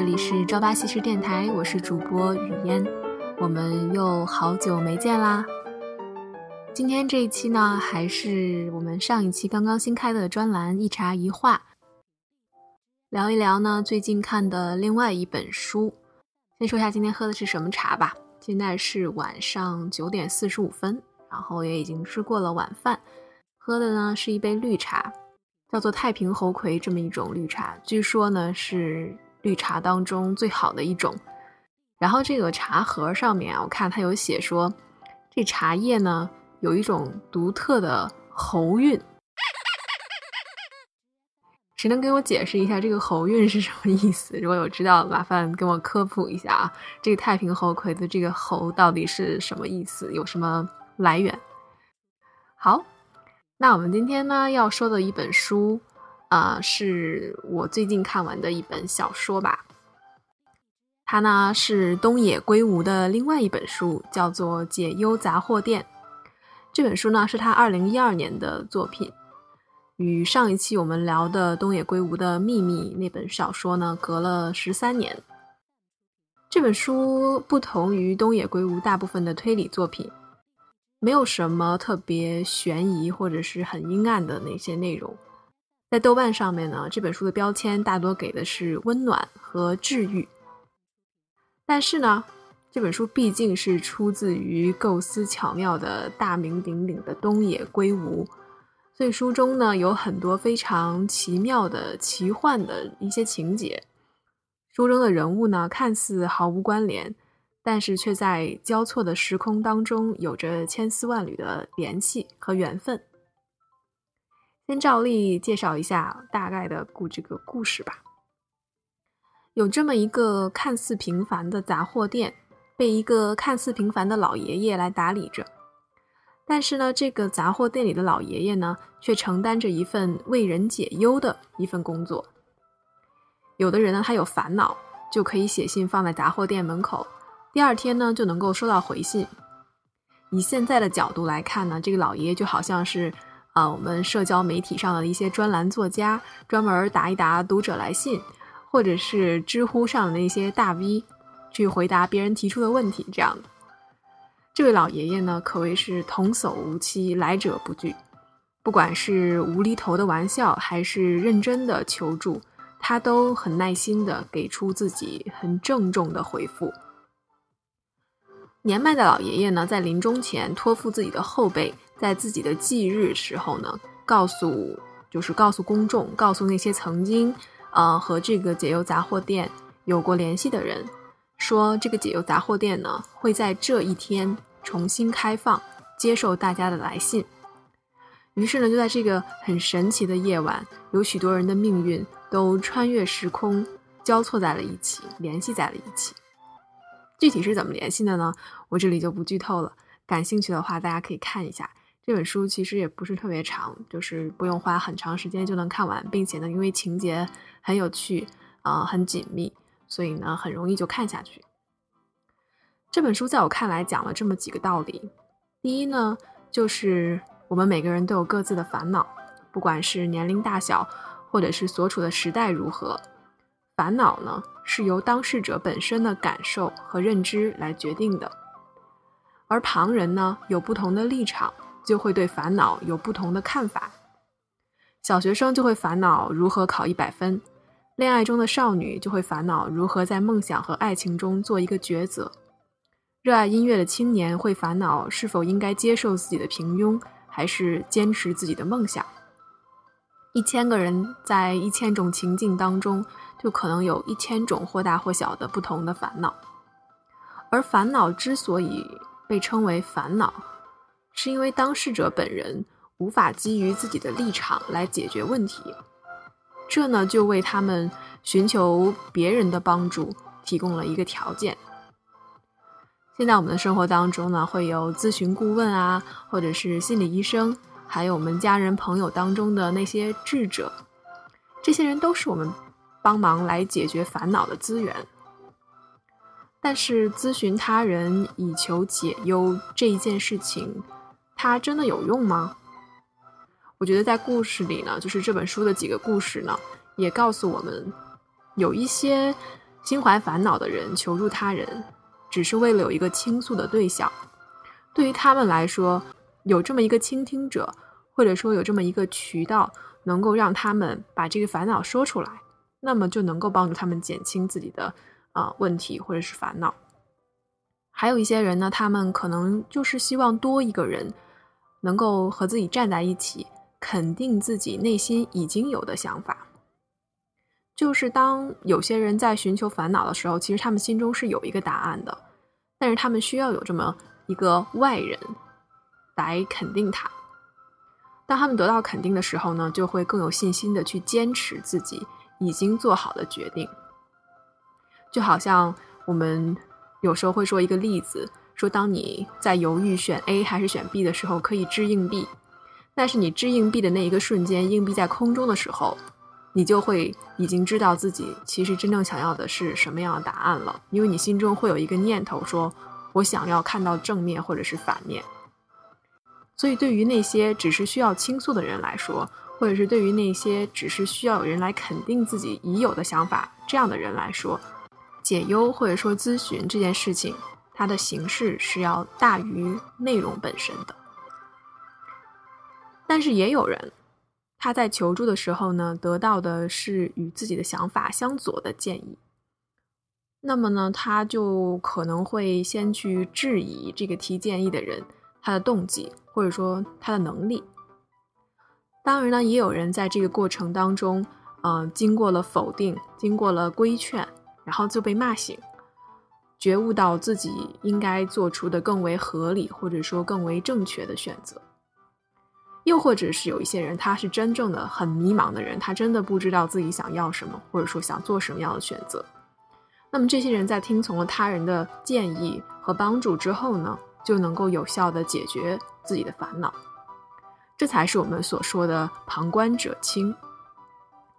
这里是朝八夕市电台，我是主播雨嫣，我们又好久没见啦。今天这一期呢，还是我们上一期刚刚新开的专栏一茶一话，聊一聊呢最近看的另外一本书。先说一下今天喝的是什么茶吧。现在是晚上九点四十五分，然后也已经吃过了晚饭，喝的呢是一杯绿茶，叫做太平猴魁这么一种绿茶，据说呢是绿茶当中最好的一种。然后这个茶盒上面啊，我看它有写说，这茶叶呢有一种独特的喉韵。谁能给我解释一下这个喉韵是什么意思？如果有知道，麻烦跟我科普一下啊！这个太平猴魁的这个猴到底是什么意思？有什么来源？好，那我们今天呢要说的一本书啊，是我最近看完的一本小说吧。它呢是东野圭吾的另外一本书，叫做《解忧杂货店》。这本书呢是他二零一二年的作品。与上一期我们聊的东野圭吾的《秘密》那本小说呢，隔了十三年。这本书不同于东野圭吾大部分的推理作品，没有什么特别悬疑或者是很阴暗的那些内容。在豆瓣上面呢，这本书的标签大多给的是温暖和治愈。但是呢，这本书毕竟是出自于构思巧妙的大名鼎鼎的东野圭吾。所以书中呢有很多非常奇妙的奇幻的一些情节，书中的人物呢看似毫无关联，但是却在交错的时空当中有着千丝万缕的联系和缘分。先照例介绍一下大概的故这个故事吧。有这么一个看似平凡的杂货店，被一个看似平凡的老爷爷来打理着。但是呢，这个杂货店里的老爷爷呢，却承担着一份为人解忧的一份工作。有的人呢，他有烦恼，就可以写信放在杂货店门口，第二天呢，就能够收到回信。以现在的角度来看呢，这个老爷爷就好像是，啊，我们社交媒体上的一些专栏作家，专门答一答读者来信，或者是知乎上的那些大 V，去回答别人提出的问题这样的。这位老爷爷呢，可谓是童叟无欺，来者不拒。不管是无厘头的玩笑，还是认真的求助，他都很耐心的给出自己很郑重的回复。年迈的老爷爷呢，在临终前托付自己的后辈，在自己的忌日时候呢，告诉就是告诉公众，告诉那些曾经呃和这个解忧杂货店有过联系的人。说这个解忧杂货店呢，会在这一天重新开放，接受大家的来信。于是呢，就在这个很神奇的夜晚，有许多人的命运都穿越时空，交错在了一起，联系在了一起。具体是怎么联系的呢？我这里就不剧透了。感兴趣的话，大家可以看一下这本书，其实也不是特别长，就是不用花很长时间就能看完，并且呢，因为情节很有趣，啊，很紧密。所以呢，很容易就看下去。这本书在我看来讲了这么几个道理：第一呢，就是我们每个人都有各自的烦恼，不管是年龄大小，或者是所处的时代如何，烦恼呢是由当事者本身的感受和认知来决定的。而旁人呢有不同的立场，就会对烦恼有不同的看法。小学生就会烦恼如何考一百分。恋爱中的少女就会烦恼如何在梦想和爱情中做一个抉择，热爱音乐的青年会烦恼是否应该接受自己的平庸，还是坚持自己的梦想。一千个人在一千种情境当中，就可能有一千种或大或小的不同的烦恼。而烦恼之所以被称为烦恼，是因为当事者本人无法基于自己的立场来解决问题。这呢，就为他们寻求别人的帮助提供了一个条件。现在我们的生活当中呢，会有咨询顾问啊，或者是心理医生，还有我们家人朋友当中的那些智者，这些人都是我们帮忙来解决烦恼的资源。但是，咨询他人以求解忧这一件事情，它真的有用吗？我觉得在故事里呢，就是这本书的几个故事呢，也告诉我们，有一些心怀烦恼的人求助他人，只是为了有一个倾诉的对象。对于他们来说，有这么一个倾听者，或者说有这么一个渠道，能够让他们把这个烦恼说出来，那么就能够帮助他们减轻自己的啊问题或者是烦恼。还有一些人呢，他们可能就是希望多一个人能够和自己站在一起，肯定自己内心已经有的想法。就是当有些人在寻求烦恼的时候，其实他们心中是有一个答案的，但是他们需要有这么一个外人。来肯定他。当他们得到肯定的时候呢，就会更有信心的去坚持自己已经做好的决定。就好像我们有时候会说一个例子，说当你在犹豫选 A 还是选 B 的时候，可以掷硬币。但是你掷硬币的那一个瞬间，硬币在空中的时候，你就会已经知道自己其实真正想要的是什么样的答案了，因为你心中会有一个念头，说我想要看到正面或者是反面。所以，对于那些只是需要倾诉的人来说，或者是对于那些只是需要有人来肯定自己已有的想法这样的人来说，解忧或者说咨询这件事情，它的形式是要大于内容本身的。但是，也有人他在求助的时候呢，得到的是与自己的想法相左的建议，那么呢，他就可能会先去质疑这个提建议的人他的动机。或者说他的能力，当然呢，也有人在这个过程当中，嗯，经过了否定，经过了规劝，然后就被骂醒，觉悟到自己应该做出的更为合理，或者说更为正确的选择。又或者是有一些人，他是真正的很迷茫的人，他真的不知道自己想要什么，或者说想做什么样的选择。那么这些人在听从了他人的建议和帮助之后呢？就能够有效的解决自己的烦恼，这才是我们所说的旁观者清。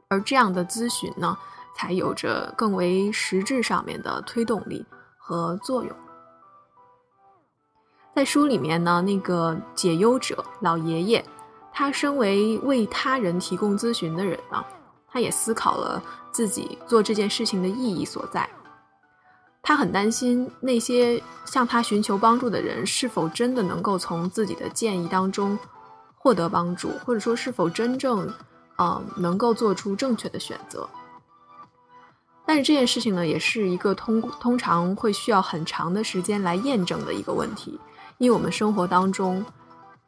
而这样的咨询呢，才有着更为实质上面的推动力和作用。在书里面呢，那个解忧者老爷爷，他身为为他人提供咨询的人呢，他也思考了自己做这件事情的意义所在。他很担心那些向他寻求帮助的人是否真的能够从自己的建议当中获得帮助，或者说是否真正，嗯，能够做出正确的选择。但是这件事情呢，也是一个通通常会需要很长的时间来验证的一个问题，因为我们生活当中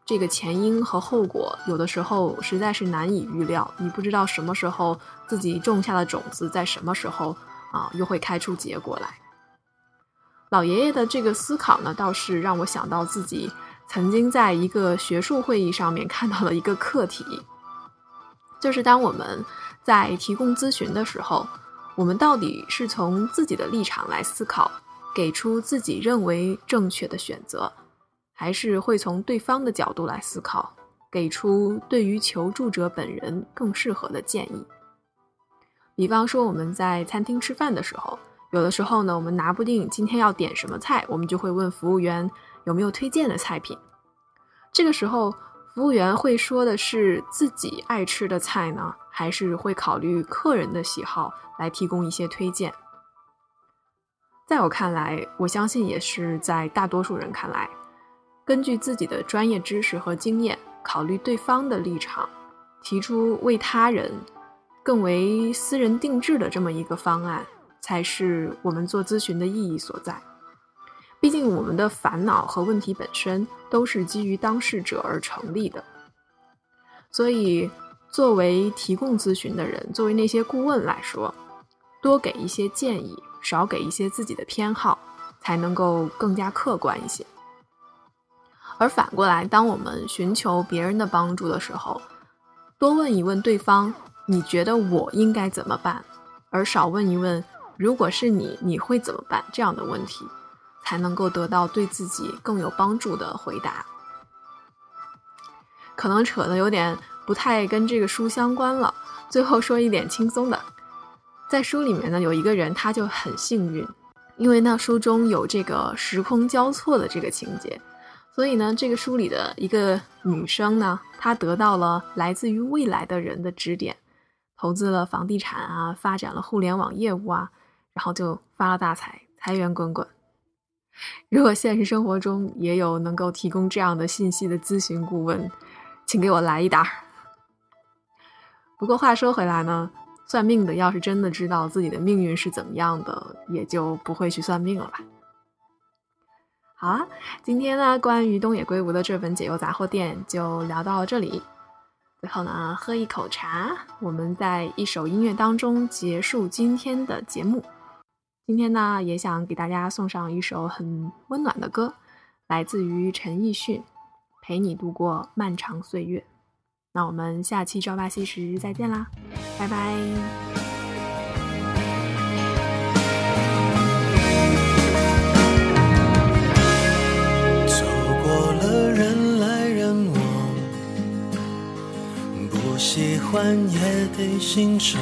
这个前因和后果有的时候实在是难以预料，你不知道什么时候自己种下的种子在什么时候啊又会开出结果来。老爷爷的这个思考呢，倒是让我想到自己曾经在一个学术会议上面看到了一个课题，就是当我们在提供咨询的时候，我们到底是从自己的立场来思考，给出自己认为正确的选择，还是会从对方的角度来思考，给出对于求助者本人更适合的建议？比方说，我们在餐厅吃饭的时候。有的时候呢，我们拿不定今天要点什么菜，我们就会问服务员有没有推荐的菜品。这个时候，服务员会说的是自己爱吃的菜呢，还是会考虑客人的喜好来提供一些推荐？在我看来，我相信也是在大多数人看来，根据自己的专业知识和经验，考虑对方的立场，提出为他人更为私人定制的这么一个方案。才是我们做咨询的意义所在。毕竟，我们的烦恼和问题本身都是基于当事者而成立的。所以，作为提供咨询的人，作为那些顾问来说，多给一些建议，少给一些自己的偏好，才能够更加客观一些。而反过来，当我们寻求别人的帮助的时候，多问一问对方：“你觉得我应该怎么办？”而少问一问。如果是你，你会怎么办？这样的问题，才能够得到对自己更有帮助的回答。可能扯的有点不太跟这个书相关了。最后说一点轻松的，在书里面呢，有一个人他就很幸运，因为呢书中有这个时空交错的这个情节，所以呢这个书里的一个女生呢，她得到了来自于未来的人的指点。投资了房地产啊，发展了互联网业务啊，然后就发了大财，财源滚滚。如果现实生活中也有能够提供这样的信息的咨询顾问，请给我来一打。不过话说回来呢，算命的要是真的知道自己的命运是怎么样的，也就不会去算命了吧。好啊，今天呢，关于东野圭吾的这本解忧杂货店就聊到这里。最后呢，喝一口茶，我们在一首音乐当中结束今天的节目。今天呢，也想给大家送上一首很温暖的歌，来自于陈奕迅，《陪你度过漫长岁月》。那我们下期朝八夕时再见啦，拜拜。走过了人来人往，不喜欢也得欣赏。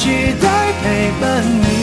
期待陪伴你，